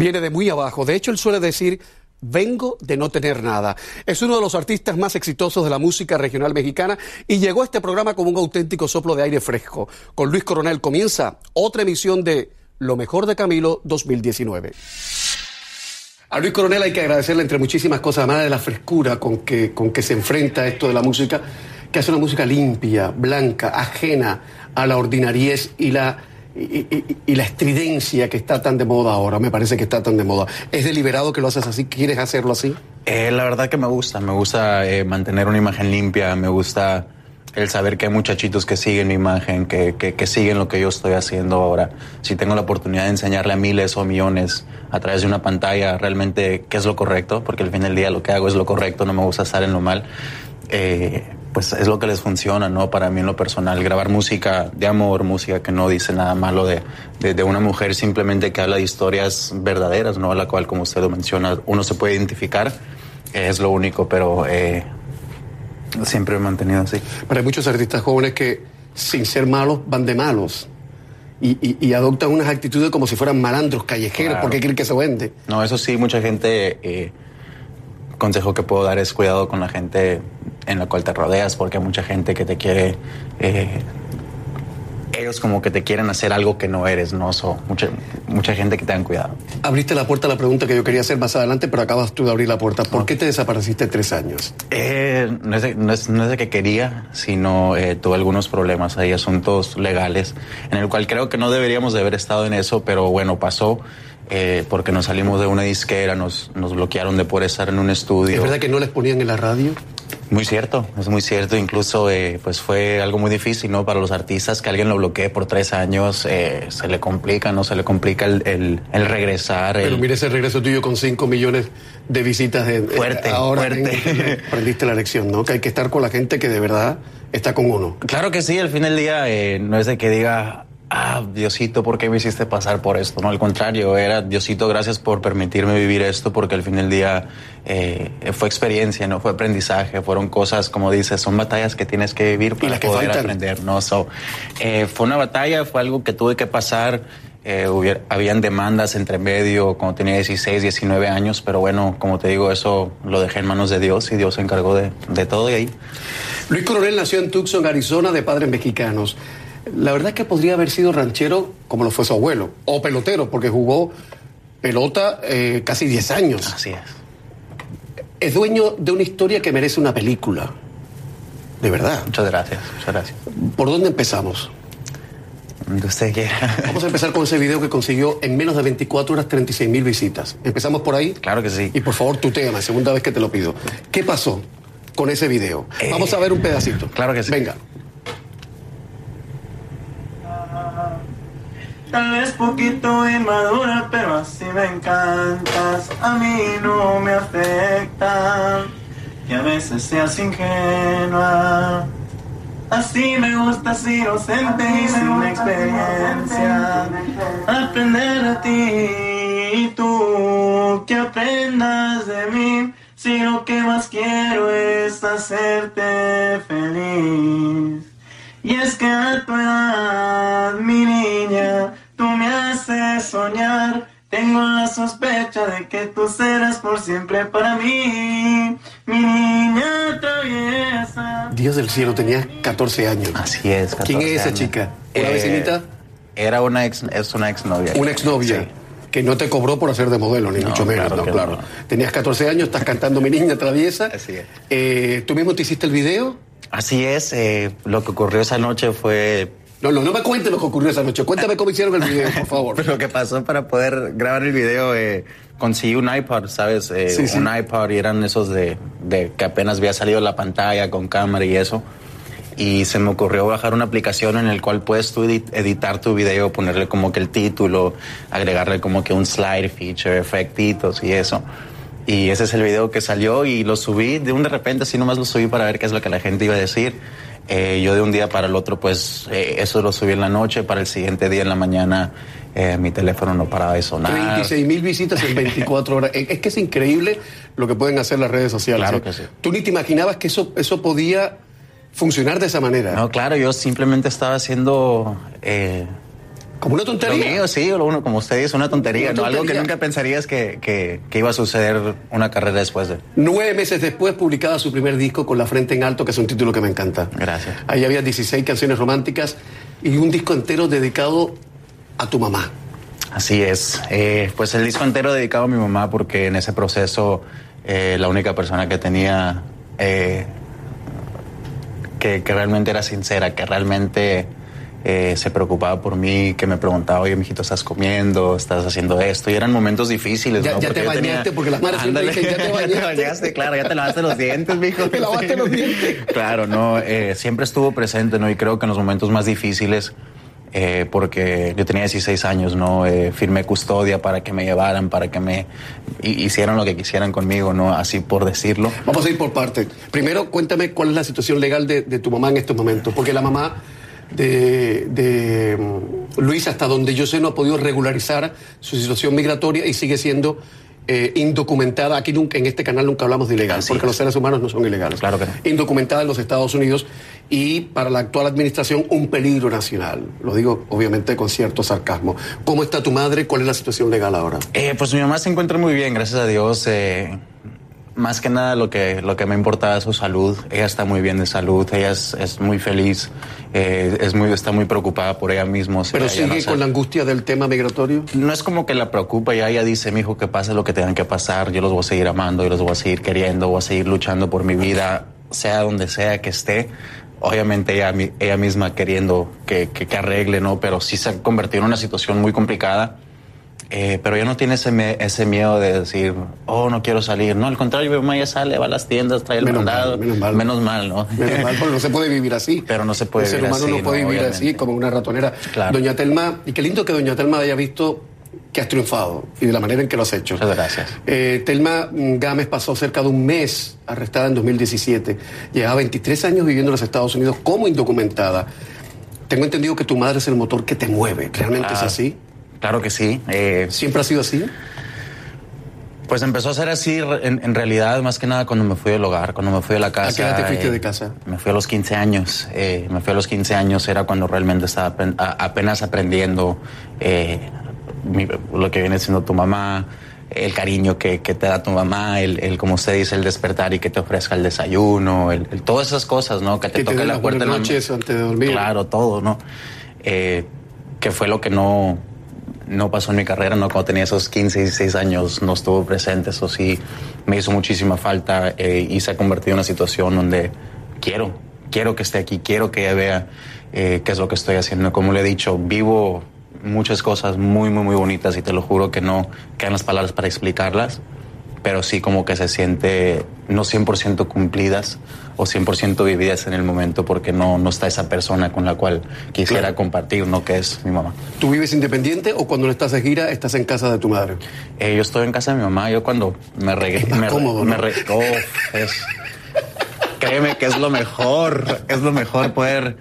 Viene de muy abajo. De hecho, él suele decir, vengo de no tener nada. Es uno de los artistas más exitosos de la música regional mexicana y llegó a este programa como un auténtico soplo de aire fresco. Con Luis Coronel comienza otra emisión de Lo mejor de Camilo 2019. A Luis Coronel hay que agradecerle entre muchísimas cosas, además de la frescura con que, con que se enfrenta esto de la música, que hace una música limpia, blanca, ajena a la ordinariez y la, y, la estridencia que está tan de moda ahora. Me parece que está tan de moda. ¿Es deliberado que lo haces así? ¿Quieres hacerlo así? Eh, la verdad que me gusta. Me gusta eh, mantener una imagen limpia. Me gusta el saber que hay muchachitos que siguen mi imagen, que, que, siguen lo que yo estoy haciendo ahora. Si tengo la oportunidad de enseñarle a miles o millones a través de una pantalla realmente qué es lo correcto, porque al fin del día lo que hago es lo correcto, no me gusta estar en lo mal, eh, pues es lo que les funciona, ¿no? Para mí en lo personal, grabar música de amor, música que no dice nada malo de, de, una mujer, simplemente que habla de historias verdaderas, ¿no? A la cual, como usted lo menciona, uno se puede identificar, es lo único, pero... Eh, Siempre he mantenido así. Pero hay muchos artistas jóvenes que, sin ser malos, van de malos. Y, adoptan unas actitudes como si fueran malandros callejeros, porque creen que se vende. No, eso sí, mucha gente. Eh, consejo que puedo dar es cuidado con la gente en la cual te rodeas, porque hay mucha gente que te quiere eh, ellos como que te quieren hacer algo que no eres, ¿no? So, mucha, mucha gente que te dan cuidado. Abriste la puerta a la pregunta que yo quería hacer más adelante, pero acabas tú de abrir la puerta. ¿Por qué te desapareciste tres años? Eh, no, es de, no, es, no, es de, que quería, sino eh, tuve algunos problemas, hay asuntos legales, en el cual creo que no deberíamos de haber estado en eso, pero bueno, pasó. Eh, porque nos salimos de una disquera, nos, nos bloquearon de poder estar en un estudio. ¿Es verdad que no les ponían en la radio? Muy cierto, es muy cierto. Incluso eh, pues fue algo muy difícil, ¿no? Para los artistas que alguien lo bloquee por tres años, eh, se le complica, ¿no? Se le complica el, el, regresar. Pero mire ese regreso tuyo con cinco millones de visitas. De, fuerte, ahora fuerte. aprendiste la lección, ¿no? Que hay que estar con la gente que de verdad está con uno. Claro que sí, al fin del día eh, no es de que diga, ah, Diosito, ¿por qué me hiciste pasar por esto? No, al contrario, era Diosito, gracias por permitirme vivir esto, porque al fin del día eh, fue experiencia, no fue aprendizaje, fueron cosas, como dices, son batallas que tienes que vivir para poder aprender, ¿no? So, eh, fue una batalla, fue algo que tuve que pasar. Eh, habían demandas entre medio cuando tenía 16, 19 años, pero bueno, como te digo, eso lo dejé en manos de Dios y Dios se encargó de, de todo y ahí. Luis Coronel nació en Tucson, Arizona, de padres mexicanos. La verdad es que podría haber sido ranchero como lo fue su abuelo, o pelotero, porque jugó pelota eh, casi 10 años. Así es. Es dueño de una historia que merece una película. De verdad. Muchas gracias, muchas gracias. ¿Por dónde empezamos? Donde usted quiera. Vamos a empezar con ese video que consiguió en menos de 24 horas 36 mil visitas. ¿Empezamos por ahí? Claro que sí. Y por favor, tu tema, segunda vez que te lo pido. ¿Qué pasó con ese video? Vamos a ver un pedacito. Claro que sí. Venga. Tal vez poquito inmadura, pero así me encantas. A mí no me afecta que a veces seas ingenua. Así me gustas inocente y sin experiencia. Aprender a ti y tú que aprendas de mí. Si lo que más quiero es hacerte feliz. Y es que a tu edad, mi niña, tú me haces soñar. Tengo la sospecha de que tú serás por siempre para mí, mi niña traviesa. Dios del cielo, tenías 14 años. Así es, 14 ¿Quién es esa chica? ¿Una eh, vecinita? Era una ex, es una exnovia. ¿Una exnovia? Sí. Que no te cobró por hacer de modelo, ni mucho menos. Claro, claro. Tenías 14 años, estás cantando Mi Niña Traviesa. Así es. Eh, ¿Tú mismo te hiciste el video? Así es, eh, lo que ocurrió esa noche fue... No, no, no me cuentes lo que ocurrió esa noche. Cuéntame cómo hicieron el video, por favor. lo que pasó para poder grabar el video, eh, conseguí un iPod, ¿sabes? Eh, un iPod y eran esos de, de, que apenas había salido la pantalla con cámara y eso. Y se me ocurrió bajar una aplicación en la cual puedes tú editar tu video, ponerle como que el título, agregarle como que un slide feature, efectitos y eso. Y ese es el video que salió y lo subí de un de repente, así nomás lo subí para ver qué es lo que la gente iba a decir. Eh, yo de un día para el otro, pues eh, eso lo subí en la noche, para el siguiente día en la mañana eh, mi teléfono no paraba de sonar. 36 mil visitas en 24 horas. Es que es increíble lo que pueden hacer las redes sociales. Claro que sí. Tú ni te imaginabas que eso, eso podía funcionar de esa manera. No, claro, yo simplemente estaba haciendo Como una Lo tontería. mío, sí, lo uno, como usted dice, una tontería, Una ¿no? Algo que tontería. nunca pensarías que, que, que iba a suceder una carrera después de. Nueve meses después publicaba su primer disco con La Frente en Alto, que es un título que me encanta. Gracias. Ahí había 16 canciones románticas y un disco entero dedicado a tu mamá. Así es. Eh, pues el disco entero dedicado a mi mamá porque en ese proceso eh, la única persona que tenía eh, que, que realmente era sincera, que realmente eh, se preocupaba por mí, que me preguntaba, oye, mijito, ¿estás comiendo? ¿Estás haciendo esto? Y eran momentos difíciles, Ya- ¿no? ya Porque te tenía- bañaste, porque las madres siempre Ándale. dicen, "Ya te bañaste". bañaste, claro, ya te lavaste los dientes, mijo. Te lavaste los dientes. Claro, no, eh, siempre estuvo presente, ¿no? Y creo que en los momentos más difíciles, eh, porque yo tenía 16 años, ¿no? Eh, firmé custodia para que me llevaran, para que me hi- hicieran lo que quisieran conmigo, ¿no? Así por decirlo. Vamos a ir por partes. Primero, cuéntame cuál es la situación legal de, de tu mamá en estos momentos, porque la mamá de, de, mm, Luis, hasta donde yo sé, no ha podido regularizar su situación migratoria y sigue siendo eh, indocumentada. Aquí nunca, en este canal nunca hablamos de ilegal, Así porque es. los seres humanos no son ilegales. Claro que no. Indocumentada en los Estados Unidos y para la actual administración un peligro nacional. Lo digo obviamente con cierto sarcasmo. ¿Cómo está tu madre? ¿Cuál es la situación legal ahora? Eh, pues mi mamá se encuentra muy bien, gracias a Dios. eh, más que nada lo que, lo que me importa es su salud. Ella está muy bien de salud, ella es, es muy feliz, eh, es muy, está muy preocupada por ella misma. o sea, Pero ella sigue no con sabe- la angustia del tema migratorio. No es como que la preocupa, ya ella dice, mi hijo, que pase lo que tengan que pasar, yo los voy a seguir amando, yo los voy a seguir queriendo, voy a seguir luchando por mi vida, sea donde sea que esté. Obviamente ella misma queriendo que, que, que arregle, ¿no? Pero sí se ha convertido en una situación muy complicada. Eh, pero ya no tiene ese, ese miedo de decir, oh, no quiero salir. No, al contrario, mi mamá ya sale, va a las tiendas, trae el Menos mal, mandado. menos mal. Menos mal, ¿no? Menos mal, porque no se puede vivir así. Pero no se puede El ser vivir humano así, no puede no, vivir así obviamente. como una ratonera. Claro. Doña Telma, y qué lindo que Doña Telma haya visto que has triunfado y de la manera en que lo has hecho. Muchas gracias. Eh, Telma Gámez pasó cerca de un mes arrestada en 2017. Llevaba 23 años viviendo en los Estados Unidos como indocumentada. Tengo entendido que tu madre es el motor que te mueve. ¿Realmente es Claro. así? Claro que sí. Eh, ¿Siempre ha sido así? Pues empezó a ser así en, en realidad más que nada cuando me fui del hogar, cuando me fui de la casa. qué edad te fuiste eh, de casa? Me fui a los 15 años. eh, me fui a los 15 años, era cuando realmente estaba apen- a- apenas aprendiendo mi- lo que viene siendo tu mamá, el cariño que, que te da tu mamá, el, el, como usted dice, el despertar y que te ofrezca el desayuno, el, el- todas esas cosas, ¿no? Que te Que toque la puerta en la- noches antes de dormir. Claro, todo, ¿no? Eh, que fue lo que no, no pasó en mi carrera, ¿no? Cuando tenía esos 15, 16 años no estuvo presente, eso sí me hizo muchísima falta eh, y se ha convertido en una situación donde quiero, quiero que esté aquí, quiero que ella vea eh, qué es lo que estoy haciendo. Como le he dicho, vivo muchas cosas muy, muy, muy bonitas y te lo juro que no quedan las palabras para explicarlas, pero sí como que se siente no 100% cumplidas o 100% vividas en el momento porque no, no está esa persona con la cual quisiera Claro. compartir, ¿no? Que es mi mamá. ¿Tú vives independiente o cuando no estás de gira estás en casa de tu madre? Eh, yo estoy en casa de mi mamá. Yo cuando me más me, cómodo, me ¿no? Uf, es- créeme que es lo mejor. Es lo mejor poder,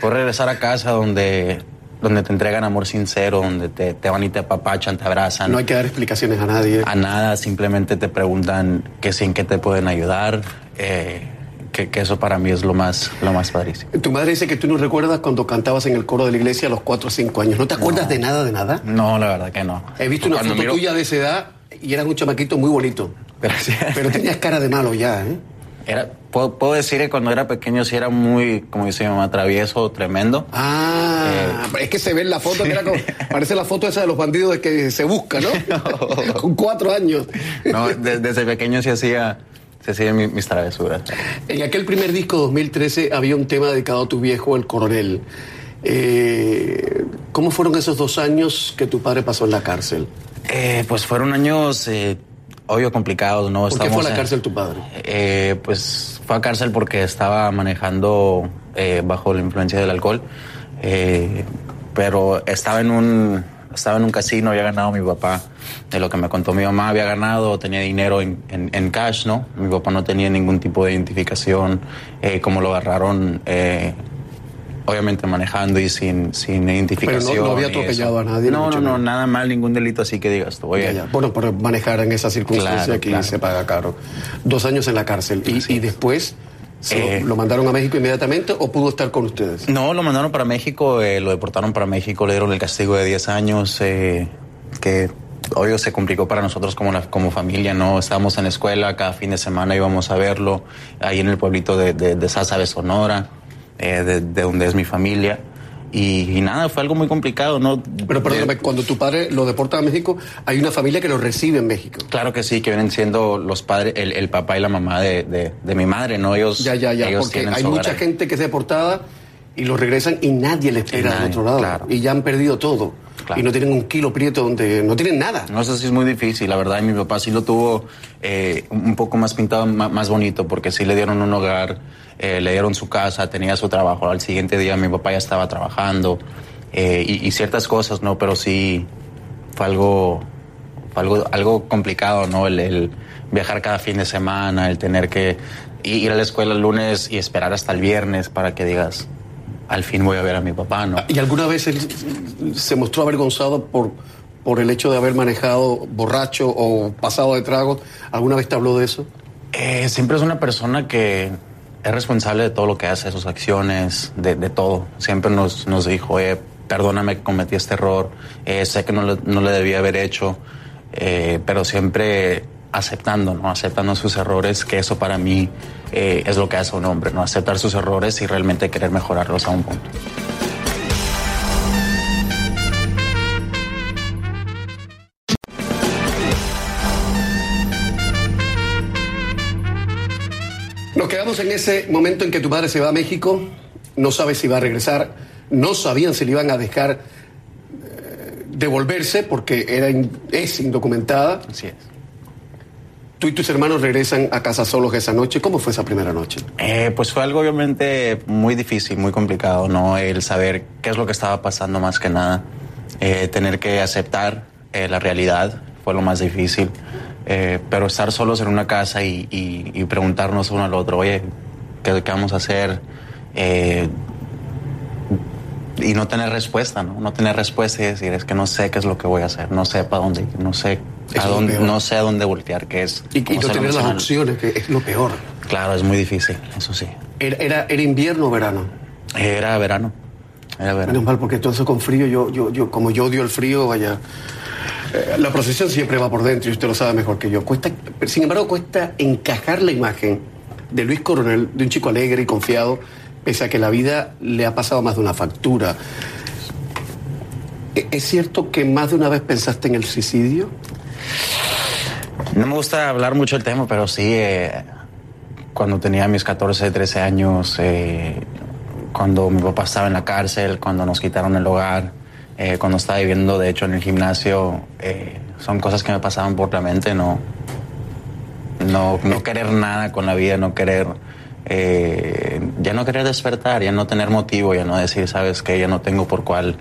poder regresar a casa donde, donde te entregan amor sincero, donde te, te van y te apapachan, te abrazan. No hay que dar explicaciones a nadie. A nada, simplemente te preguntan que si en qué te pueden ayudar. eh, que, que eso para mí es lo más, lo más padrísimo. Tu madre dice que tú no recuerdas cuando cantabas en el coro de la iglesia a los 4 o 5 años. ¿No te acuerdas de nada, de nada? No, la verdad que no. He visto una Cuando foto miro- tuya de esa edad y eras un chamaquito muy bonito. Gracias. Pero tenías cara de malo ya, ¿eh? Era, puedo, puedo decir que cuando era pequeño sí era muy, como dice mi mamá, travieso, tremendo. Ah, es que se ve en la foto que era como, parece la foto esa de los bandidos de que se busca, ¿no? Con cuatro años. No, de- desde pequeño sí hacía, se hacían mi- mis travesuras. En aquel primer disco 2013 había un tema dedicado a tu viejo, el coronel. Eh, ¿Cómo fueron esos dos años que tu padre pasó en la cárcel? Eh, pues fueron años, eh, obvio, complicados, ¿no? ¿Por qué fue a la en- cárcel tu padre? Eh, pues fue a cárcel porque estaba manejando eh, bajo la influencia del alcohol. Eh, pero estaba en un estaba en un casino, había ganado mi papá. De lo que me contó mi mamá, había ganado, tenía dinero en, en- en cash, ¿no? Mi papá no tenía ningún tipo de identificación. Eh, como lo agarraron, eh, obviamente manejando y sin, sin identificación. no había y atropellado a nadie, No, no, no, nada mal, ningún delito así que digas tú. Oye, Ya, ya. Bueno, por manejar en esa circunstancia Claro, aquí claro. se paga caro. Dos años en la cárcel. Y, después ¿Se Eh, lo, mandaron a México inmediatamente o pudo estar con ustedes? No, lo mandaron para México, eh, lo deportaron para México, le dieron el castigo de 10 años, eh, que obvio se complicó para nosotros como, la- como familia, ¿no? Estábamos en la escuela, cada fin de semana íbamos a verlo, ahí en el pueblito de, de, de Sázabe, Sonora, eh, de, de donde es mi familia. Y, y nada, fue algo muy complicado, ¿no? Pero perdóname, cuando tu padre lo deporta a México, hay una familia que lo recibe en México. Claro que sí, que vienen siendo los padres, el, el papá y la mamá de, de, de mi madre, ¿no? Ellos, Ya, ya, ya, ellos porque hay mucha ahí. gente que es deportada y los regresan y nadie le espera del otro lado. claro. Y ya han perdido todo. Claro. Y no tienen un kilo prieto donde no tienen nada. No sé si es muy difícil, la verdad, y mi papá sí lo tuvo eh, un poco más pintado, más, bonito, porque sí le dieron un hogar, eh, le dieron su casa, tenía su trabajo. Al siguiente día mi papá ya estaba trabajando eh, y, y ciertas cosas, ¿no? Pero sí fue algo, fue algo, algo complicado, ¿no? El, el viajar cada fin de semana, el tener que ir a la escuela el lunes y esperar hasta el viernes para que digas, al fin voy a ver a mi papá, ¿no? ¿Y alguna vez él se mostró avergonzado por, por el hecho de haber manejado borracho o pasado de trago? ¿Alguna vez te habló de eso? Eh, siempre es una persona que es responsable de todo lo que hace, sus acciones, de, todo. Siempre nos, nos dijo, eh, perdóname que cometí este error, eh, sé que no, le- no le debía haber hecho, eh, pero siempre aceptando, ¿no? Aceptando sus errores, que eso para mí eh, es lo que hace un hombre, ¿no? Aceptar sus errores y realmente querer mejorarlos a un punto. En ese momento en que tu madre se va a México, no sabes si va a regresar, no sabían si le iban a dejar eh, devolverse porque era in- es indocumentada. Así es. Tú y tus hermanos regresan a casa solos esa noche. ¿Cómo fue esa primera noche? Eh, pues fue algo obviamente muy difícil, muy complicado, ¿no? El saber qué es lo que estaba pasando más que nada. Eh, tener que aceptar eh, la realidad fue lo más difícil. Eh, pero estar solos en una casa y, y- y preguntarnos uno al otro, oye, ¿qué, qué vamos a hacer? Eh, y no tener respuesta, ¿no? No tener respuesta y decir, es que no sé qué es lo que voy a hacer, no sé para dónde no sé a dónde, no sé a dónde voltear, que es... Y, y no tener las opciones, que es lo peor. Claro, es muy difícil, eso sí. ¿Era, era, era invierno o verano? Era verano. Menos mal, porque todo eso con frío, yo, yo, yo, como yo odio el frío, vaya. eh, la procesión siempre va por dentro y usted lo sabe mejor que yo. Cuesta, sin embargo, cuesta encajar la imagen de Luis Coronel, de un chico alegre y confiado, pese a que la vida le ha pasado más de una factura. ¿E- ¿Es cierto que más de una vez pensaste en el suicidio? No me gusta hablar mucho del tema, pero sí, eh, cuando tenía mis 14, 13 años, eh, cuando mi papá estaba en la cárcel, cuando nos quitaron el hogar, eh, cuando estaba viviendo, de hecho, en el gimnasio, eh, son cosas que me pasaban por la mente, no, no, no querer nada con la vida, no querer, eh, ya no querer despertar, ya no tener motivo, ya no decir, sabes que ya no tengo por cuál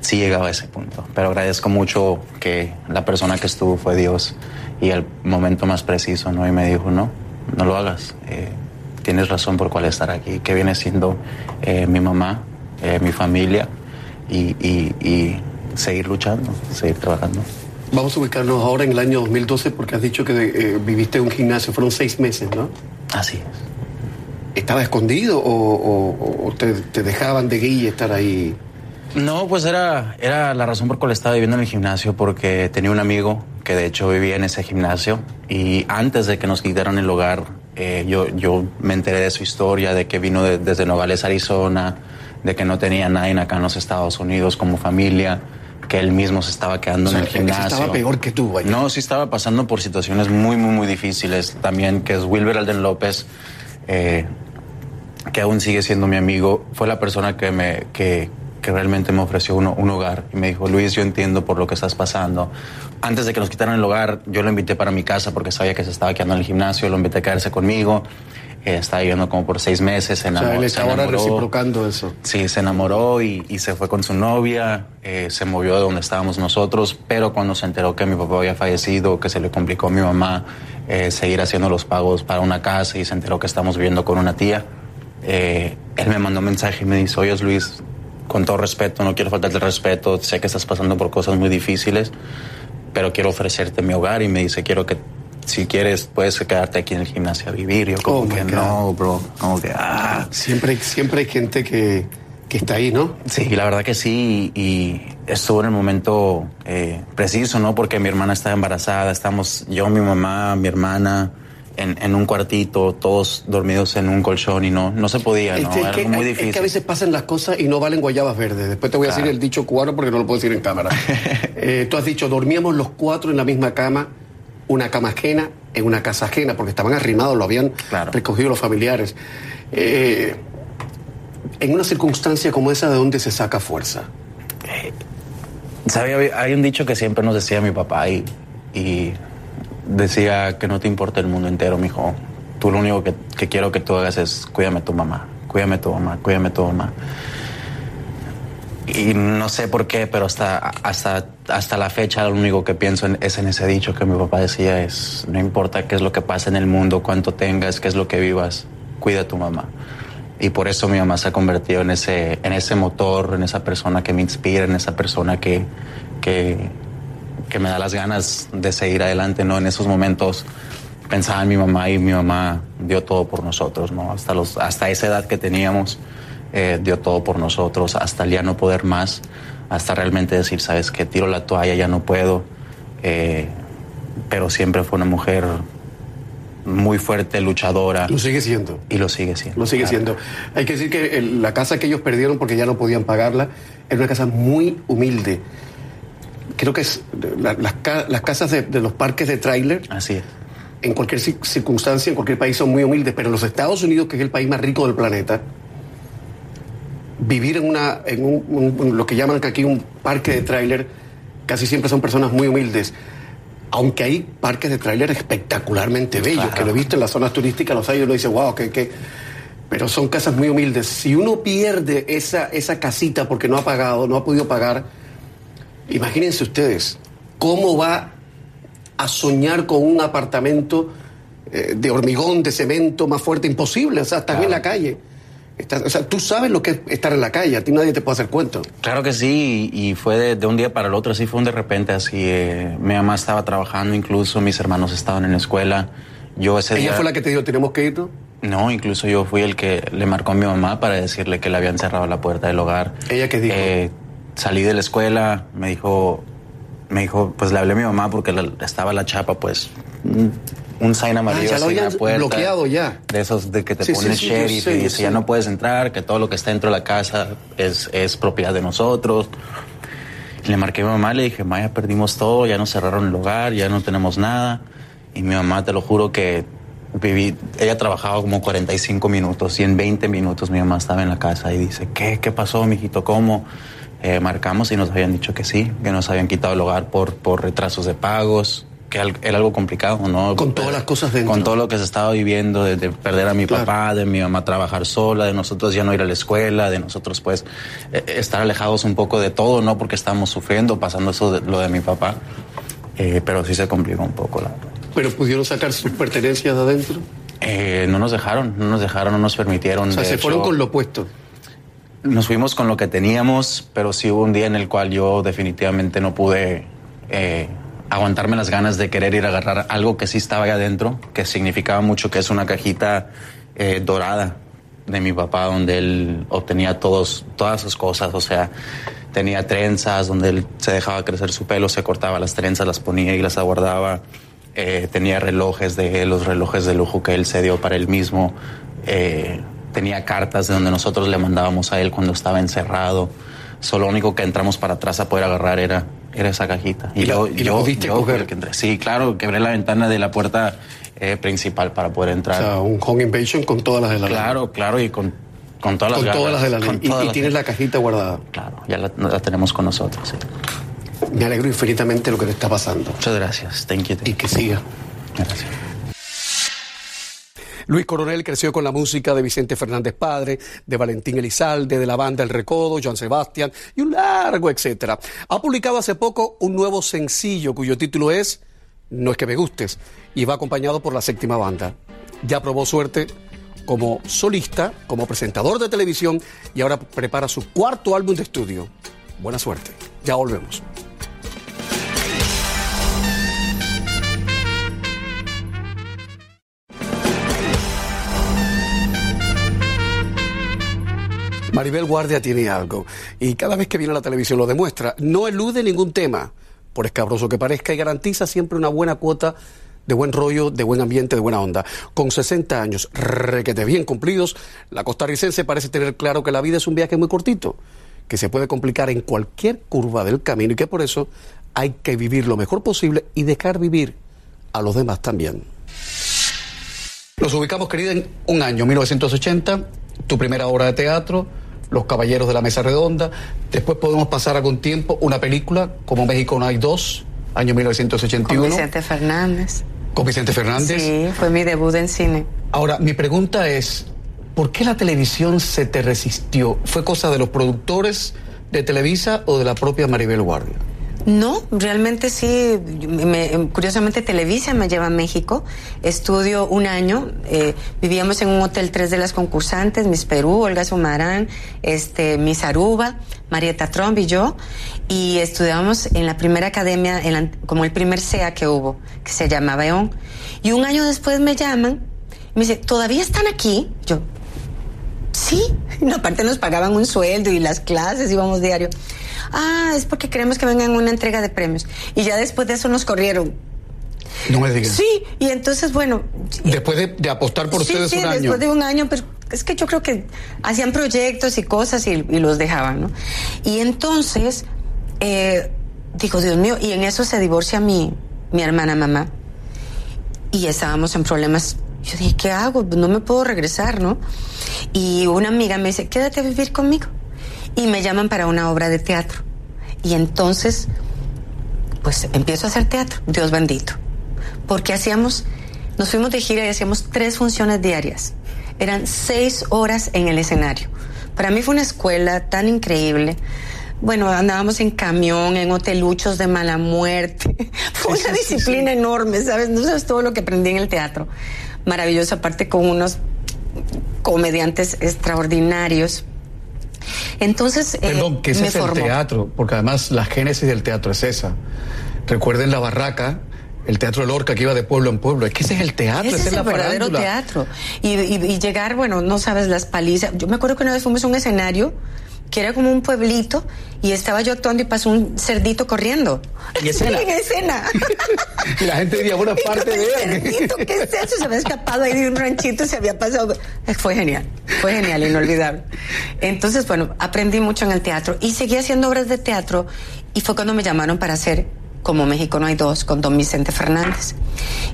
sí llegaba a ese punto. Pero agradezco mucho que la persona que estuvo fue Dios y el momento más preciso, ¿no? Y me dijo, no, no lo hagas. Eh, tienes razón por cuál estar aquí, que viene siendo eh, mi mamá, eh, mi familia y, y- y seguir luchando, seguir trabajando. Vamos a ubicarnos ahora en el año 2012 porque has dicho que eh, viviste en un gimnasio, fueron seis meses, ¿no? Así es. ¿Estaba escondido o, o- o te, te dejaban de guía estar ahí? No, pues era, era la razón por cual estaba viviendo en el gimnasio, porque tenía un amigo que de hecho vivía en ese gimnasio y antes de que nos quitaran el hogar, eh, yo, yo me enteré de su historia, de que vino de- desde Nogales, Arizona, de que no tenía nadie acá en los Estados Unidos como familia, que él mismo se estaba quedando O sea, en el gimnasio. estaba peor que tú, vaya. No, sí estaba pasando por situaciones muy, muy, muy difíciles también, que es Wilber Alden López, eh, que aún sigue siendo mi amigo, fue la persona que me que, que realmente me ofreció un, un hogar y me dijo, Luis, yo entiendo por lo que estás pasando. Antes de que nos quitaran el hogar, yo lo invité para mi casa porque sabía que se estaba quedando en el gimnasio, lo invité a quedarse conmigo. Eh, estaba viviendo como por seis meses, se O sea, enamoró. él se está ahora enamoró. reciprocando eso. Sí, se enamoró y, y se fue con su novia, eh, se movió de donde estábamos nosotros, pero cuando se enteró que mi papá había fallecido, que se le complicó a mi mamá eh, seguir haciendo los pagos para una casa y se enteró que estamos viviendo con una tía, eh, él me mandó un mensaje y me dice, oye Luis, con todo respeto, no quiero faltarte el respeto, sé que estás pasando por cosas muy difíciles, pero quiero ofrecerte mi hogar y me dice, quiero que si quieres puedes quedarte aquí en el gimnasio a vivir. Yo como Oh, que God. no, bro. Como que, ah. Siempre, siempre hay gente que, que está ahí, ¿no? Sí, la verdad que sí, y, y estuvo en el momento eh, preciso, ¿no? Porque mi hermana estaba embarazada, estamos yo, mi mamá, mi hermana, en, en un cuartito, todos dormidos en un colchón y no, no se podía, ¿no? Es, Era que, muy es difícil. que a veces pasan las cosas y no valen guayabas verdes. Después te voy a decir el dicho cubano porque no lo puedo decir en cámara. Eh, tú has dicho, dormíamos los cuatro en la misma cama, una cama ajena, en una casa ajena, porque estaban arrimados, lo habían Claro. recogido los familiares. Eh, en una circunstancia como esa, ¿de dónde se saca fuerza? ¿Sabe? Hay un dicho que siempre nos decía mi papá y, y decía que no te importa el mundo entero, mijo. Tú lo único que, quiero que tú hagas es cuídame tu mamá, cuídame tu mamá, cuídame tu mamá. Y no sé por qué, pero hasta, hasta, hasta la fecha lo único que pienso en- es en ese dicho que mi papá decía es, no importa qué es lo que pasa en el mundo, cuánto tengas, qué es lo que vivas, cuida a tu mamá. Y por eso mi mamá se ha convertido en ese, en ese motor, en esa persona que me inspira, en esa persona que, que, que me da las ganas de seguir adelante, ¿no? En esos momentos pensaba en mi mamá y mi mamá dio todo por nosotros, ¿no? Hasta, los, hasta esa edad que teníamos, eh, dio todo por nosotros, hasta el ya no poder más, hasta realmente decir, ¿sabes qué? Tiro la toalla, ya no puedo. Eh, pero siempre fue una mujer muy fuerte, luchadora, Lo sigue siendo. y lo sigue siendo. Lo sigue claro. siendo. Hay que decir que el- la casa que ellos perdieron porque ya no podían pagarla era una casa muy humilde. Creo que es la- las, ca- las casas de, de los parques de tráiler Así es. en cualquier ci- circunstancia, en cualquier país son muy humildes, pero en los Estados Unidos, que es el país más rico del planeta, vivir en, una, en un- un- un- lo que llaman aquí un parque de tráiler, casi siempre son personas muy humildes. Aunque hay parques de tráiler espectacularmente bellos, Claro. que lo he visto en las zonas turísticas, los hay y uno dice, wow, que, que... Pero son casas muy humildes. Si uno pierde esa, esa casita porque no ha pagado, no ha podido pagar, imagínense ustedes, ¿cómo va a soñar con un apartamento eh, de hormigón, de cemento más fuerte? Imposible, o sea, estás en la calle. Estás- o sea, tú sabes lo que es estar en la calle, a ti nadie te puede hacer cuento. Claro que sí, y y fue de, de un día para el otro, así fue un de repente, así. eh, mi mamá estaba trabajando, incluso mis hermanos estaban en la escuela. Yo ese Ella día. fue la que te dijo, tenemos que irnos. No, incluso yo fui el que le marcó a mi mamá para decirle que le habían cerrado la puerta del hogar. ¿Ella qué dijo? Eh, salí de la escuela, me dijo, me dijo, pues le hablé a mi mamá porque la- estaba la chapa, pues, un, un sign amarillo Ah, así en la puerta. bloqueado ya. De esos de que te Sí, pone sí, sí, sheriff sé, y dice, ya no puedes entrar, que todo lo que está dentro de la casa es, es propiedad de nosotros. Le marqué a mi mamá, le dije, ma, ya perdimos todo, ya nos cerraron el hogar, ya no tenemos nada. Y mi mamá, te lo juro que viví, ella trabajaba como 45 minutos y en 20 minutos mi mamá estaba en la casa y dice, ¿qué? ¿Qué pasó, mijito? ¿Cómo? Eh, marcamos y nos habían dicho que sí, que nos habían quitado el hogar por, por retrasos de pagos, que era algo complicado, ¿no? Con todas las cosas dentro. Con todo lo que se estaba viviendo, de, de perder a mi Claro. papá, de mi mamá trabajar sola, de nosotros ya no ir a la escuela, de nosotros pues eh, estar alejados un poco de todo, ¿no? Porque estábamos sufriendo, pasando eso de, lo de mi papá. Eh, pero sí se complicó un poco, la. Pero pudieron sacar sus pertenencias de adentro. Eh, no nos dejaron, no nos dejaron, no nos permitieron. O sea, de se hecho, fueron con lo opuesto. Nos fuimos con lo que teníamos, pero sí hubo un día en el cual yo definitivamente no pude eh, aguantarme las ganas de querer ir a agarrar algo que sí estaba ahí adentro, que significaba mucho, que es una cajita eh, dorada de mi papá, donde él obtenía todos, todas sus cosas, o sea, tenía trenzas, donde él se dejaba crecer su pelo, se cortaba las trenzas, las ponía y las aguardaba. Eh, tenía relojes de los relojes de lujo que él se dio para él mismo. Tenía cartas de donde nosotros le mandábamos a él cuando estaba encerrado. Solo lo único que entramos para atrás a poder agarrar era, era esa cajita. ¿Y la- y yo coger? que entré. Sí, claro, quebré la ventana de la puerta eh, principal para poder O entrar. sea, un home invasion con todas las de la ley. claro, claro, y con, con todas las Con todas las de la con Y, tienes la cajita guardada. Claro, ya la, la tenemos con nosotros. sí. Me alegro infinitamente lo que te está pasando. Muchas gracias. Thank you. Y que siga. Gracias. Luis Coronel creció con la música de Vicente Fernández Padre, de Valentín Elizalde, de la banda El Recodo, Joan Sebastián y un largo etcétera. Ha publicado hace poco un nuevo sencillo cuyo título es No es que me gustes y va acompañado por la séptima banda. Ya probó suerte como solista, como presentador de televisión y ahora prepara su cuarto álbum de estudio. Buena suerte. Ya volvemos. Maribel Guardia tiene algo y cada vez que viene a la televisión lo demuestra. No elude ningún tema, por escabroso que parezca, y garantiza siempre una buena cuota de buen rollo, de buen ambiente, de buena onda. Con 60 años requete bien cumplidos, la costarricense parece tener claro que la vida es un viaje muy cortito, que se puede complicar en cualquier curva del camino y que por eso hay que vivir lo mejor posible y dejar vivir a los demás también. Nos ubicamos, querida, en un año, 1980, tu primera obra de teatro, Los Caballeros de la Mesa Redonda. Después podemos pasar algún tiempo, una película como México no hay dos, año 1981. Con Vicente Fernández. Con Vicente Fernández. Sí, fue mi debut en cine. Ahora, mi pregunta es, ¿por qué la televisión se te resistió? ¿Fue cosa de los productores de Televisa o de la propia Maribel Guardia? No, realmente sí. Me, curiosamente, Televisa me lleva a México. Estudio un año. Eh, vivíamos en un hotel tres de las concursantes, Miss Perú, Olga Sumarán, este, Miss Aruba, Marieta Trump y yo. Y estudiábamos en la primera academia, como el primer SEA que hubo, que se llamaba EON. Y un año después me llaman y me dice, ¿todavía están aquí? Yo, sí. Aparte nos pagaban un sueldo y las clases íbamos diario ah, es porque queremos que vengan una entrega de premios. Y ya después de eso nos corrieron. No me digas. Sí, y entonces, bueno. Después de, apostar por ustedes un año. Después de un año, pero es que yo creo que hacían proyectos y cosas y, los dejaban, ¿no? Y entonces, eh, digo, Dios mío, y en eso se divorcia mi, mi hermana mamá. Y estábamos en problemas. Yo dije, ¿qué hago? No me puedo regresar, ¿no? Y una amiga me dice, quédate a vivir conmigo y me llaman para una obra de teatro. Y entonces, pues empiezo a hacer teatro, Dios bendito. Porque hacíamos, nos fuimos de gira y hacíamos tres funciones diarias. Eran seis horas en el escenario. Para mí fue una escuela tan increíble. Bueno, andábamos en camión, en hoteluchos de mala muerte. Fue una disciplina enorme, ¿sabes? No sabes todo lo que aprendí en el teatro. Maravilloso, aparte con unos comediantes extraordinarios. Entonces, eh, Perdón, ¿qué es el teatro? Porque además la génesis del teatro es esa. Recuerden la barraca, el teatro de Lorca que iba de pueblo en pueblo. Es que ese es el teatro, ese es, el verdadero teatro. Y, y, llegar, bueno, no sabes las palizas. Yo me acuerdo que una vez fuimos a un escenario que era como un pueblito y estaba yo actuando y pasó un cerdito corriendo. En escena. en escena. y la gente diría, bueno, parte de él. Cerdito, ¿qué es eso? Se había escapado ahí de un ranchito y se había pasado. Fue genial, fue genial, inolvidable. Entonces, bueno, aprendí mucho en el teatro y seguí haciendo obras de teatro y fue cuando me llamaron para hacer como México no hay dos, con don Vicente Fernández.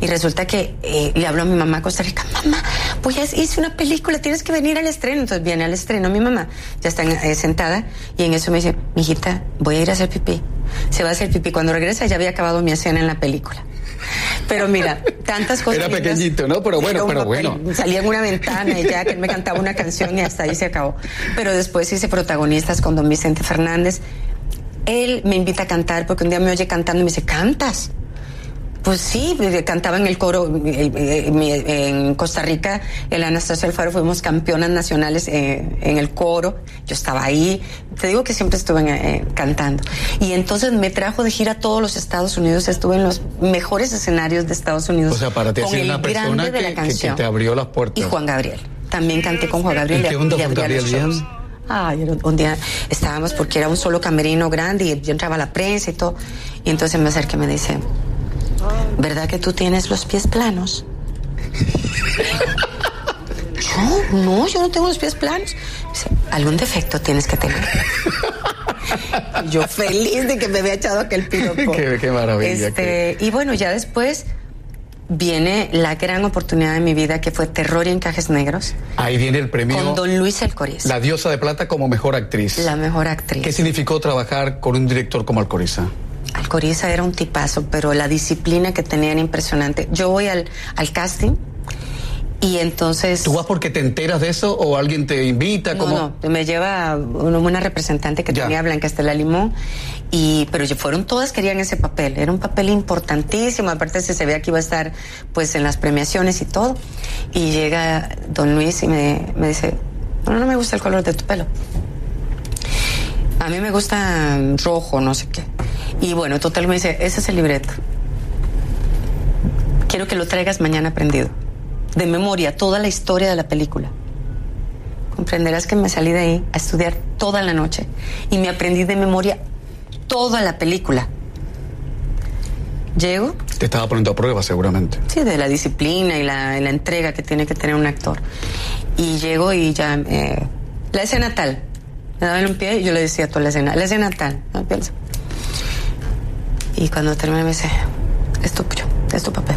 Y resulta que eh, le hablo a mi mamá a Costa Rica, mamá, pues ya hice una película, tienes que venir al estreno. Entonces viene al estreno mi mamá, ya está eh, sentada, y en eso me dice, mijita, voy a ir a hacer pipí. Se va a hacer pipí. Cuando regresa ya había acabado mi escena en la película. Pero mira, tantas cosas. Era pequeñito, ¿no? Pero bueno, pero bueno. Salía en una ventana y ya que él me cantaba una canción y hasta ahí se acabó. Pero después hice protagonistas con don Vicente Fernández él me invita a cantar porque un día me oye cantando y me dice, ¿cantas? Pues sí, cantaba en el coro en Costa Rica, el Anastasia Alfaro fuimos campeonas nacionales eh, en el coro, yo estaba ahí, te digo que siempre estuve eh, cantando. Y entonces me trajo de gira a todos los Estados Unidos, estuve en los mejores escenarios de Estados Unidos. O sea, para ti con el una persona que, que, te abrió las puertas. Y Juan Gabriel, también canté con Juan Gabriel. ¿Y qué onda Juan Gabriel? Ay, un día estábamos porque era un solo camerino grande y yo entraba a la prensa y todo. Y entonces me acerca y me dice, ¿verdad que tú tienes los pies planos? yo, no, yo no tengo los pies planos. Dice, algún defecto tienes que tener. yo feliz de que me había echado aquel piropo. qué, qué maravilla. Este, Y bueno, ya después viene la gran oportunidad de mi vida que fue Terror y Encajes Negros. Ahí viene el premio. Con Don Luis Alcoriza. La diosa de plata como mejor actriz. La mejor actriz. ¿Qué significó trabajar con un director como Alcoriza? Alcoriza era un tipazo, pero la disciplina que tenía era impresionante. Yo voy al, al casting y entonces... ¿Tú vas porque te enteras de eso o alguien te invita? No, no, me lleva una, representante que tenía Blanca Estela Limón, y, pero fueron todas querían ese papel, era un papel importantísimo, aparte se, veía que iba a estar pues en las premiaciones y todo. Y llega don Luis y me, me dice, no, no me gusta el color de tu pelo. A mí me gusta rojo, no sé qué. Y bueno, total me dice, ese es el libreto. Quiero que lo traigas mañana aprendido de memoria toda la historia de la película. comprenderás que me salí de ahí a estudiar toda la noche y me aprendí de memoria toda la película. Llego. Te estaba poniendo a prueba, seguramente. Sí, de la disciplina y la, la entrega que tiene que tener un actor. Y llego y ya. Eh, la escena tal. Me daban un pie y yo le decía toda la escena. La escena tal. ¿no? Y cuando terminé me dice: Esto, yo, esto, papel.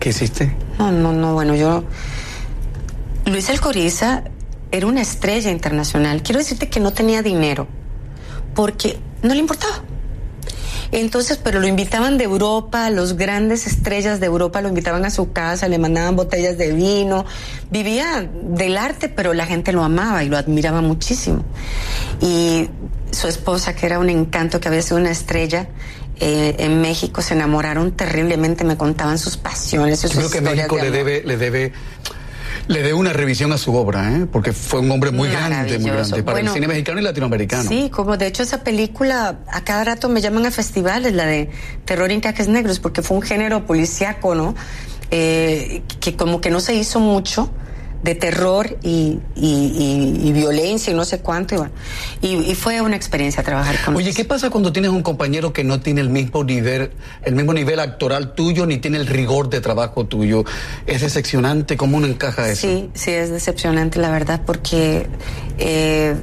¿Qué hiciste? No, no, no, bueno, yo. Luis Alcoriza era una estrella internacional. Quiero decirte que no tenía dinero porque no le importaba. Entonces, pero lo invitaban de Europa, los grandes estrellas de Europa lo invitaban a su casa, le mandaban botellas de vino. Vivía del arte, pero la gente lo amaba y lo admiraba muchísimo. Y su esposa, que era un encanto, que había sido una estrella, eh, en México se enamoraron terriblemente, me contaban sus pasiones. Sus Yo creo que México de le debe, le debe le dé una revisión a su obra, ¿eh? porque fue un hombre muy grande, muy grande para Bueno, el cine mexicano y latinoamericano. Sí, como de hecho esa película a cada rato me llaman a festivales, la de Terror en Cajes Negros, porque fue un género policíaco, ¿no? Eh, que como que no se hizo mucho de terror y, y- y- y violencia y no sé cuánto. Y, bueno, y, y fue una experiencia trabajar con Oye, ¿qué pasa cuando tienes un compañero que no tiene el mismo nivel, el mismo nivel actoral tuyo, ni tiene el rigor de trabajo tuyo? Es decepcionante, ¿cómo uno encaja eso? Sí, sí, es decepcionante, la verdad, porque eh,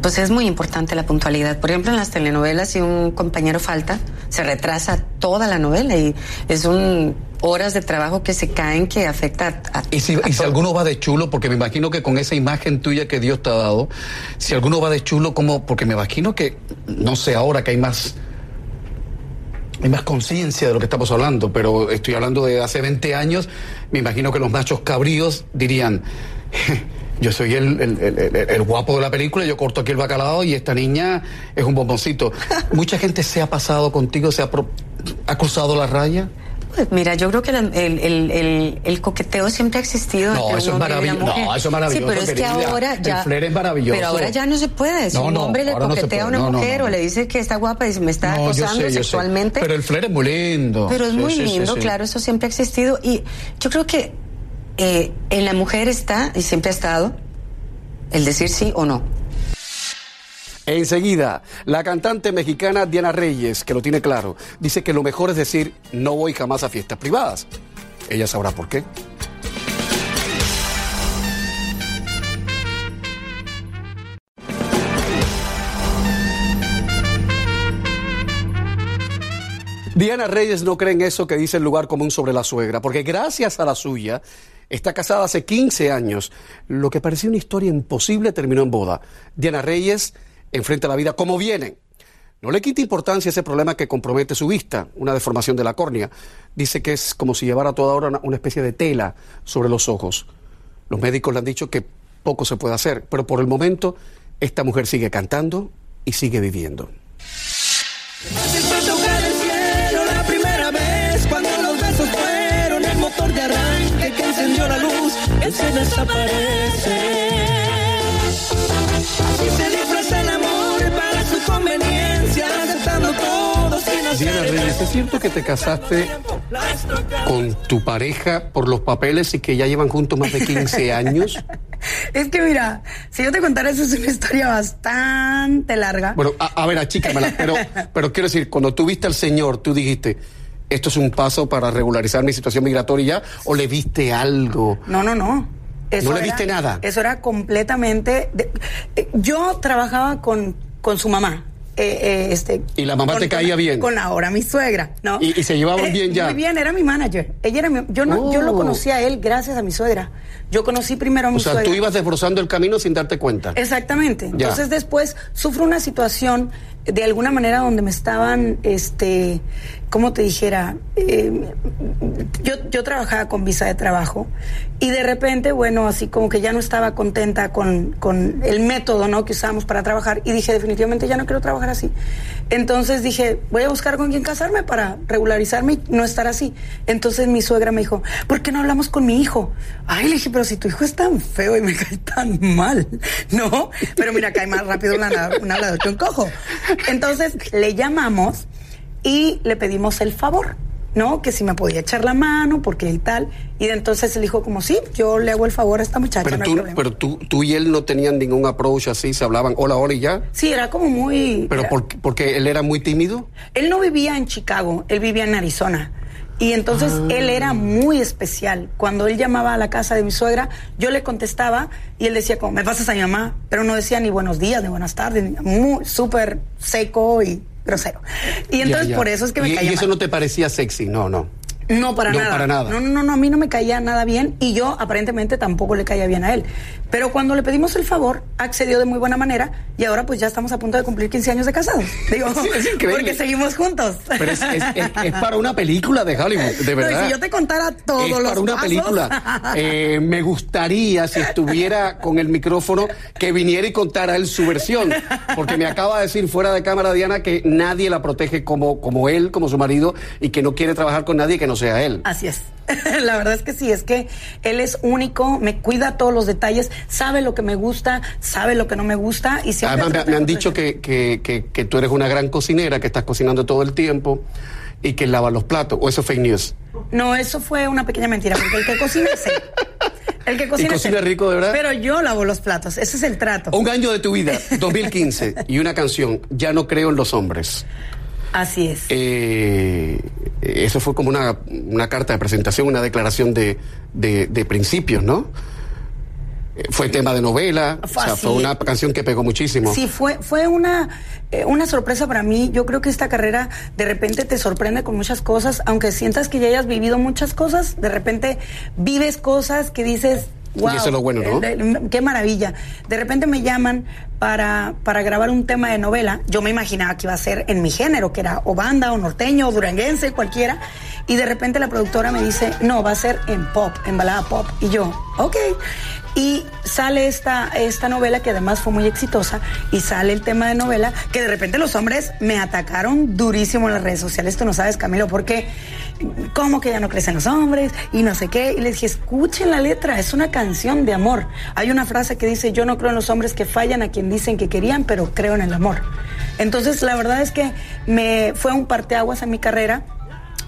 pues es muy importante la puntualidad. Por ejemplo, en las telenovelas, si un compañero falta, se retrasa toda la novela y es un horas de trabajo que se caen que afecta a, a- Y si, a y si todo. alguno va de chulo, porque me imagino que con esa imagen tuya que Dios te ha dado, si alguno va de chulo, como, porque me imagino que, no sé ahora que hay más, hay más conciencia de lo que estamos hablando, pero estoy hablando de hace 20 años, me imagino que los machos cabríos dirían, yo soy el, el- el- el- el guapo de la película, yo corto aquí el bacalao y esta niña es un bomboncito. Mucha gente se ha pasado contigo, se ha, pro- ha cruzado la raya. Mira, yo creo que la- el, el- el- el coqueteo siempre ha existido. No, entre eso un es maravilloso. No, eso es maravilloso, Sí, pero es que ahora El ya. flair es maravilloso. Pero ahora ya no se puede. Si No, un hombre le no se coquetea a una mujer o le dice que está guapa y me está yo acosando sé, yo sé. sexualmente. Pero el flair es muy lindo. Pero es Sí, muy sí, lindo, sí. claro, eso siempre ha existido. Y yo creo que eh, en la mujer está, y siempre ha estado, el decir sí o no. Enseguida, la cantante mexicana Diana Reyes, que lo tiene claro, dice que lo mejor es decir no voy jamás a fiestas privadas. Ella sabrá por qué. Diana Reyes no cree en eso que dice el lugar común sobre la suegra, porque gracias a la suya está casada hace 15 años. Lo que parecía una historia imposible terminó en boda. Diana Reyes enfrenta la vida como viene. No le quita importancia a ese problema que compromete su vista, una deformación de la córnea. Dice que es como si llevara toda hora una, especie de tela sobre los ojos. Los médicos le han dicho que poco se puede hacer, pero por el momento esta mujer sigue cantando y sigue viviendo. Se desaparece. Así se conveniencia, aceptando todo sin hacer Diana Reyes, ¿es cierto que te casaste con tu pareja por los papeles y que ya llevan juntos más de 15 años? Es que mira, si yo te contara eso es una historia bastante larga. Bueno, a, a ver, achícamela, pero, pero quiero decir, cuando tú viste al Señor, tú dijiste, esto es un paso para regularizar mi situación migratoria ya, o le viste algo. No, no, no. ¿No le viste nada? Eso era completamente. de- eh, yo trabajaba con, con su mamá. eh, eh, este, ¿Y la mamá con- te caía bien? Con ahora mi suegra, ¿no? ¿Y- y se llevaban Eh, bien ya? Muy bien, era mi manager. Ella era mi- yo, no, yo lo Oh. conocí a él gracias a mi suegra. Yo conocí primero a mi O sea, suegra. tú ibas desbrozando el camino sin darte cuenta. Exactamente. Ya. Entonces después sufro una situación de alguna manera donde me estaban, este, ¿cómo te dijera? Eh, yo, yo trabajaba con visa de trabajo y de repente, bueno, así como que ya no estaba contenta con, con el método, ¿no? Que usábamos para trabajar y dije, definitivamente ya no quiero trabajar así. Entonces dije, voy a buscar con quién casarme para regularizarme y no estar así. Entonces mi suegra me dijo, ¿por qué no hablamos con mi hijo? Ay, le dije, pero si tu hijo es tan feo y me cae tan mal, ¿no? Pero mira, cae más rápido una, una hablador que un cojo. Entonces le llamamos y le pedimos el favor. ¿no? Que si me podía echar la mano, porque y tal. Y entonces él dijo como, sí, yo le hago el favor a esta muchacha, Pero, no tú, pero tú, tú y él no tenían ningún approach así, se hablaban hola, hola y ya. Sí, era como muy... Pero era- por- porque él era muy tímido. Él no vivía en Chicago, él vivía en Arizona. Y entonces Ah. él era muy especial. Cuando él llamaba a la casa de mi suegra, yo le contestaba y él decía como, me pasas a mi mamá, pero no decía ni buenos días, ni buenas tardes, ni- muy súper seco y grosero. Y entonces Ya, ya. por eso es que me y, caía y eso mal. no te parecía sexy, no, no. No, para No, nada. para nada. No, no, no, a mí no me caía nada bien y yo aparentemente tampoco le caía bien a él. Pero cuando le pedimos el favor, accedió de muy buena manera y ahora pues ya estamos a punto de cumplir 15 años de casados. Digo, Sí, es porque seguimos juntos. Pero es, es- es- es para una película de Hollywood, de No, y verdad. si yo te contara todos es los para una pasos. película. Eh, me gustaría, si estuviera con el micrófono, que viniera y contara él su versión. Porque me acaba de decir fuera de cámara, Diana, que nadie la protege como, como él, como su marido, y que no quiere trabajar con nadie que no sea él. Así es. La verdad es que sí, es que él es único, me cuida todos los detalles, sabe lo que me gusta, sabe lo que no me gusta y siempre... Además, me, han dicho que, que, que, que tú eres una gran cocinera, que estás cocinando todo el tiempo y que lavas los platos. ¿O eso es fake news? No, eso fue una pequeña mentira, porque el que cocina es él. El que cocina, es cocina rico, de verdad? Pero yo lavo los platos, ese es el trato. Un año de tu vida, 2015, y una canción, Ya no creo en los hombres. Así es. Eh, eso fue como una, una carta de presentación, una declaración de, de, de principios, ¿no? Eh, Fue tema de novela, Fue o sea, fue una canción que pegó muchísimo. Sí, fue, fue una, eh, una sorpresa para mí. Yo creo que esta carrera de repente te sorprende con muchas cosas, aunque sientas que ya hayas vivido muchas cosas, de repente vives cosas que dices, wow. eso es lo bueno, ¿no? eh, de- qué maravilla. De repente me llaman para, para grabar un tema de novela. Yo me imaginaba que iba a ser en mi género, que era o banda, o norteño, o duranguense, cualquiera. Y de repente la productora me dice, no, va a ser en pop, en balada pop. Y yo, ok. Y sale esta, esta novela que además fue muy exitosa y sale el tema de novela que de repente los hombres me atacaron durísimo en las redes sociales. Tú no sabes, Camilo, porque ¿cómo que ya no crecen los hombres? Y no sé qué. Y les dije, escuchen la letra, es una canción de amor. Hay una frase que dice, yo no creo en los hombres que fallan a quien dicen que querían, pero creo en el amor. Entonces, la verdad es que me fue un parteaguas en mi carrera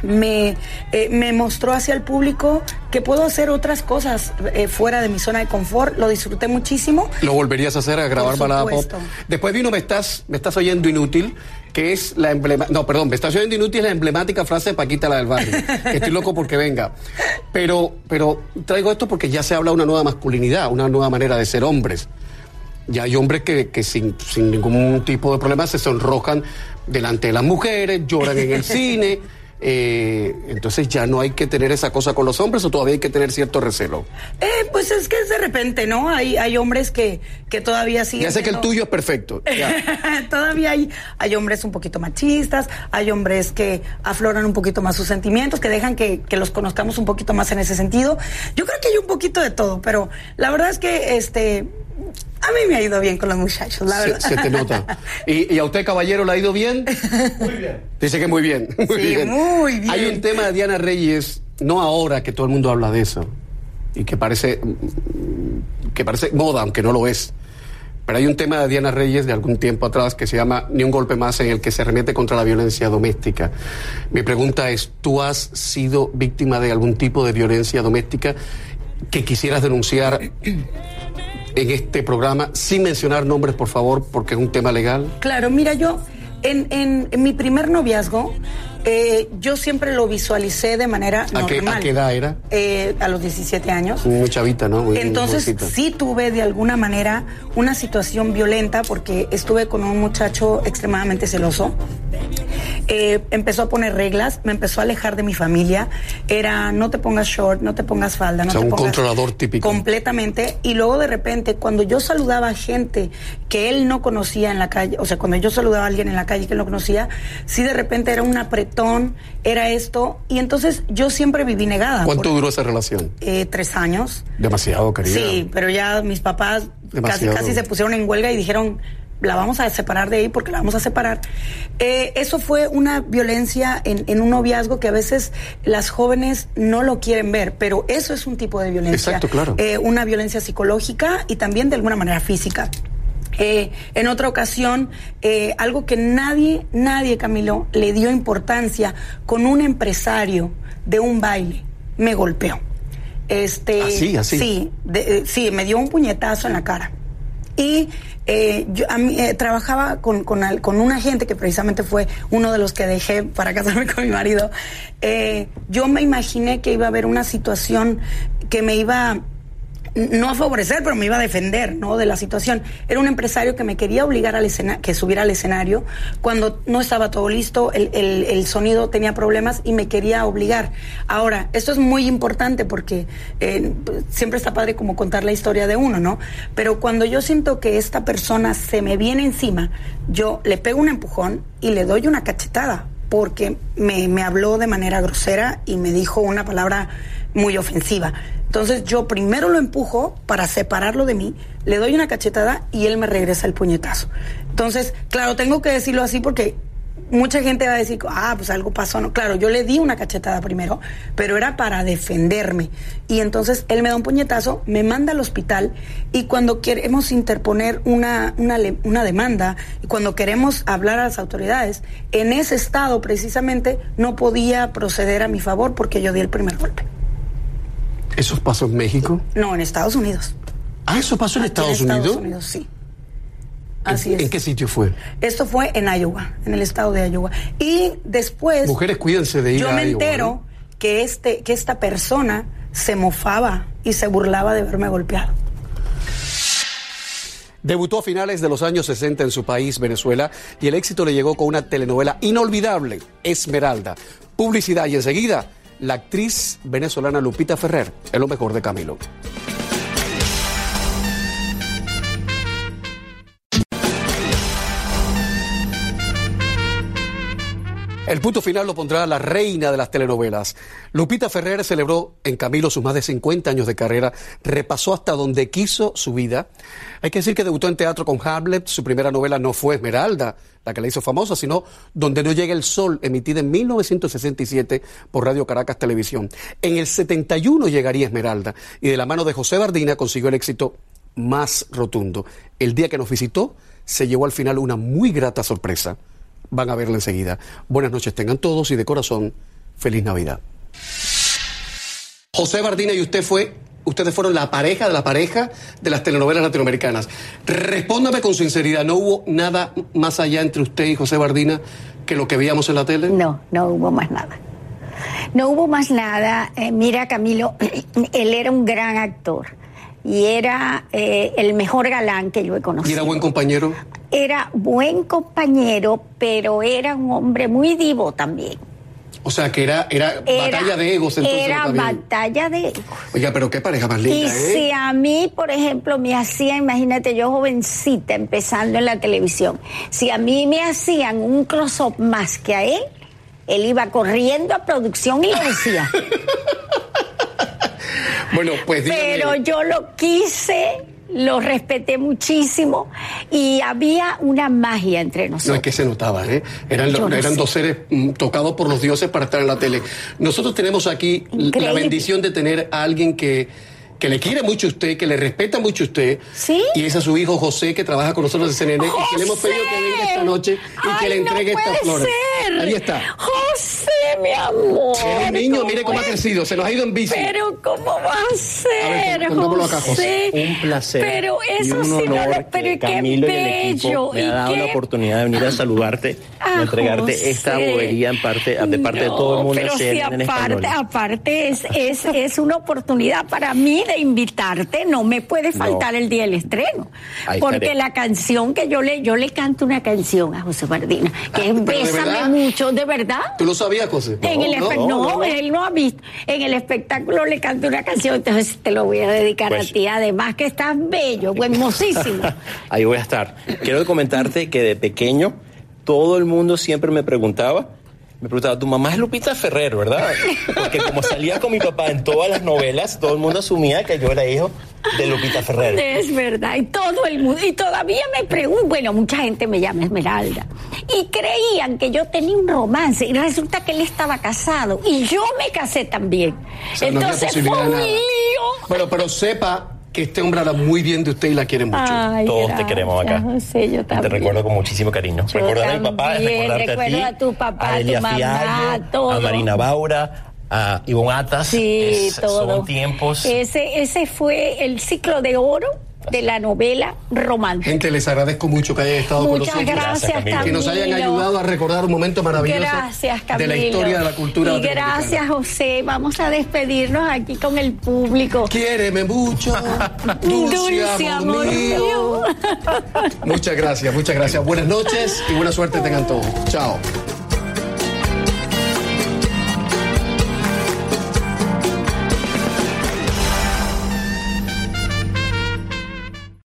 me, eh, me mostró hacia el público que puedo hacer otras cosas eh, fuera de mi zona de confort. Lo disfruté muchísimo. ¿Lo volverías a hacer a grabar balada pop? Después vino Me estás, me estás oyendo inútil, que es la emblema, no, perdón, Me estás oyendo inútil es la emblemática frase de Paquita la del barrio. que estoy loco porque venga. Pero, pero traigo esto porque ya se habla de una nueva masculinidad, una nueva manera de ser hombres. Ya hay hombres que, que sin, sin ningún tipo de problema se sonrojan delante de las mujeres, lloran en el cine. Eh, entonces ya no hay que tener esa cosa con los hombres o todavía hay que tener cierto recelo. Eh, pues es que es de repente, ¿no? Hay, hay hombres que, que todavía siguen. Ya sé que el tuyo es perfecto. ya. Todavía hay, hay hombres un poquito machistas, hay hombres que afloran un poquito más sus sentimientos, que dejan que, que los conozcamos un poquito más en ese sentido. Yo creo que hay un poquito de todo, pero la verdad es que este a mí me ha ido bien con los muchachos, la Se, verdad. se te nota. ¿Y, y a usted, caballero, le ha ido bien? Muy bien. Dice que muy bien. Muy Sí, bien. muy bien. Hay un tema de Diana Reyes, no ahora que todo el mundo habla de eso, y que parece, que parece moda, aunque no lo es. Pero hay un tema de Diana Reyes de algún tiempo atrás que se llama Ni un golpe más en el que se remete contra la violencia doméstica. Mi pregunta es, ¿tú has sido víctima de algún tipo de violencia doméstica que quisieras denunciar en este programa, sin mencionar nombres, por favor, porque es un tema legal? Claro, mira, yo en, en- mi primer noviazgo, eh, yo siempre lo visualicé de manera ¿A qué, normal. a qué edad era? Eh, a los 17 años. Muy chavita, ¿no? Muy Entonces sí tuve de alguna manera una situación violenta porque estuve con un muchacho extremadamente celoso. Eh, empezó a poner reglas, me empezó a alejar de mi familia. Era no te pongas short, no te pongas falda, no O sea, te un pongas controlador típico. Completamente. Y luego de repente, cuando yo saludaba a gente que él no conocía en la calle, o sea, cuando yo saludaba a alguien en la calle que él no conocía, sí de repente era un era esto. Y entonces yo siempre viví negada. ¿Cuánto duró esa relación? eh, tres años. Demasiado, querida. Sí, pero ya mis papás casi, casi se pusieron en huelga y dijeron, la vamos a separar de ahí porque la vamos a separar. Eh, eso fue una violencia en, en un noviazgo que a veces las jóvenes no lo quieren ver, pero eso es un tipo de violencia. Exacto, claro. Eh, una violencia psicológica y también de alguna manera física. Eh, en otra ocasión, eh, algo que nadie, nadie, Camilo, le dio importancia con un empresario de un baile, me golpeó. Este, ¿Así, así? Sí, de- eh, sí, me dio un puñetazo en la cara. Y eh, yo a mí, eh, trabajaba con, con, al- con un agente que precisamente fue uno de los que dejé para casarme con mi marido. Eh, yo me imaginé que iba a haber una situación que me iba no a favorecer, pero me iba a defender, ¿no? De la situación. Era un empresario que me quería obligar al escena que subiera al escenario cuando no estaba todo listo, el, el- el sonido tenía problemas y me quería obligar. Ahora, esto es muy importante porque eh, siempre está padre como contar la historia de uno, ¿no? Pero cuando yo siento que esta persona se me viene encima, yo le pego un empujón y le doy una cachetada porque me, me habló de manera grosera y me dijo una palabra muy ofensiva. Entonces yo primero lo empujo para separarlo de mí, le doy una cachetada y él me regresa el puñetazo. Entonces, claro, tengo que decirlo así porque mucha gente va a decir, ah, pues algo pasó. No, claro, yo le di una cachetada primero, pero era para defenderme. Y entonces él me da un puñetazo, me manda al hospital y cuando queremos interponer una, una, una demanda y cuando queremos hablar a las autoridades, en ese estado precisamente no podía proceder a mi favor porque yo di el primer golpe. ¿Eso pasó en México? No, en Estados Unidos. Ah, eso pasó en Estados, en Unidos. Estados Unidos, sí. Así ¿En, es. ¿En qué sitio fue? Esto fue en Iowa, en el estado de Iowa. Y después Mujeres, cuídense de ir yo a me Iowa, entero ¿no? que este que esta persona se mofaba y se burlaba de verme golpeado. Debutó a finales de los años 60 en su país, Venezuela, y el éxito le llegó con una telenovela inolvidable, Esmeralda. Publicidad y enseguida, la actriz venezolana Lupita Ferrer, es lo mejor de Camilo. El punto final lo pondrá la reina de las telenovelas. Lupita Ferrer celebró en Camilo sus más de 50 años de carrera, repasó hasta donde quiso su vida. Hay que decir que debutó en teatro con Hamlet, su primera novela no fue Esmeralda, la que la hizo famosa, sino Donde no llega el sol, emitida en 1967 por Radio Caracas Televisión. En el 71 llegaría Esmeralda y de la mano de José Bardina consiguió el éxito más rotundo. El día que nos visitó se llevó al final una muy grata sorpresa. Van a verla enseguida. Buenas noches tengan todos y de corazón, feliz Navidad. José Bardina y usted fue, ustedes fueron la pareja de la pareja de las telenovelas latinoamericanas. Respóndame con sinceridad, ¿no hubo nada más allá entre usted y José Bardina que lo que veíamos en la tele? No, no hubo más nada. No hubo más nada. Eh, mira, Camilo, él era un gran actor y era eh, el mejor galán que yo he ¿Y conocido. era buen compañero? Era buen compañero, pero era un hombre muy divo también. O sea, que era, era, Era, batalla de egos entonces. Era batalla de egos. Oiga, pero qué pareja más Y linda, ¿eh? si a mí, por ejemplo, me hacían, imagínate, yo jovencita empezando en la televisión, si a mí me hacían un close-up más que a él, él iba corriendo a producción y lo decía. Bueno, pues dígame. Pero yo lo quise, lo respeté muchísimo y había una magia entre No es nosotros. que se notaba, ¿eh? Eran, no dos seres mm, tocados por los dioses para estar en la tele. Nosotros tenemos aquí la bendición de tener a alguien que, que le quiere mucho a usted, que le respeta mucho a usted. ¿Sí? Y es a su hijo José, que trabaja con nosotros en CNN, y que le hemos pedido que venga esta noche y que le entregue no estas flores. ser. Ahí está. José, mi amor. Es un niño, mire cómo ha es? crecido, se nos ha ido en bici. Pero ¿cómo va a ser, A ver, contémoslo acá, José. Un placer. Pero eso un sí no honor lo... que Pero qué Camilo y el equipo bello. me y ha dado qué- la oportunidad de venir a saludarte Ah, y entregarte José. esta bobería en parte, de parte de todo el mundo pero si aparte, español. aparte es, es, es una oportunidad para mí de invitarte, no me puede faltar el día del estreno. Ahí porque estaré. la canción que yo le, yo le canto una canción a José Bardina, que es Ah, ¿pero de Bésame? Mucho, ¿de verdad? ¿Tú lo sabías, José? En el espe- no, no, no, no. él no ha visto. En el espectáculo le canto una canción, entonces te lo voy a dedicar Pues- a ti. Además que estás bello, hermosísimo. Ahí voy a estar. Quiero comentarte que de pequeño todo el mundo siempre me preguntaba, me preguntaba, tu mamá es Lupita Ferrer, ¿verdad? Porque como salía con mi papá en todas las novelas, todo el mundo asumía que yo era hijo de Lupita Ferrer. Es verdad, y todo el mundo, y todavía me preguntan, bueno, mucha gente me llama Esmeralda, y creían que yo tenía un romance, y resulta que él estaba casado, y yo me casé también. O sea, no había Entonces fue un lío. Bueno, pero sepa que este hombre habla muy bien de usted y la quiere mucho. Ay, Todos te queremos acá. José, yo Te también. recuerdo con muchísimo cariño. Yo Recordar a mi papá también, recordarte a ti. a tu papá, a tu mamá, Fiallo, todo. a Marina Baura, a Ivonne Atas. Sí, Es- todo. Son tiempos. Ese, ese fue el ciclo de oro de la novela romántica. Gente, les agradezco mucho que hayan estado Muchas con nosotros. gracias, Camilo. Que nos hayan ayudado a recordar un momento maravilloso Gracias, de la historia de la cultura Y gracias, José. Vamos a despedirnos aquí con el público. Quiéreme mucho, dulce, Dulce amor, amor mío. mío. Muchas gracias, muchas gracias. Buenas noches y buena suerte tengan todos. Chao.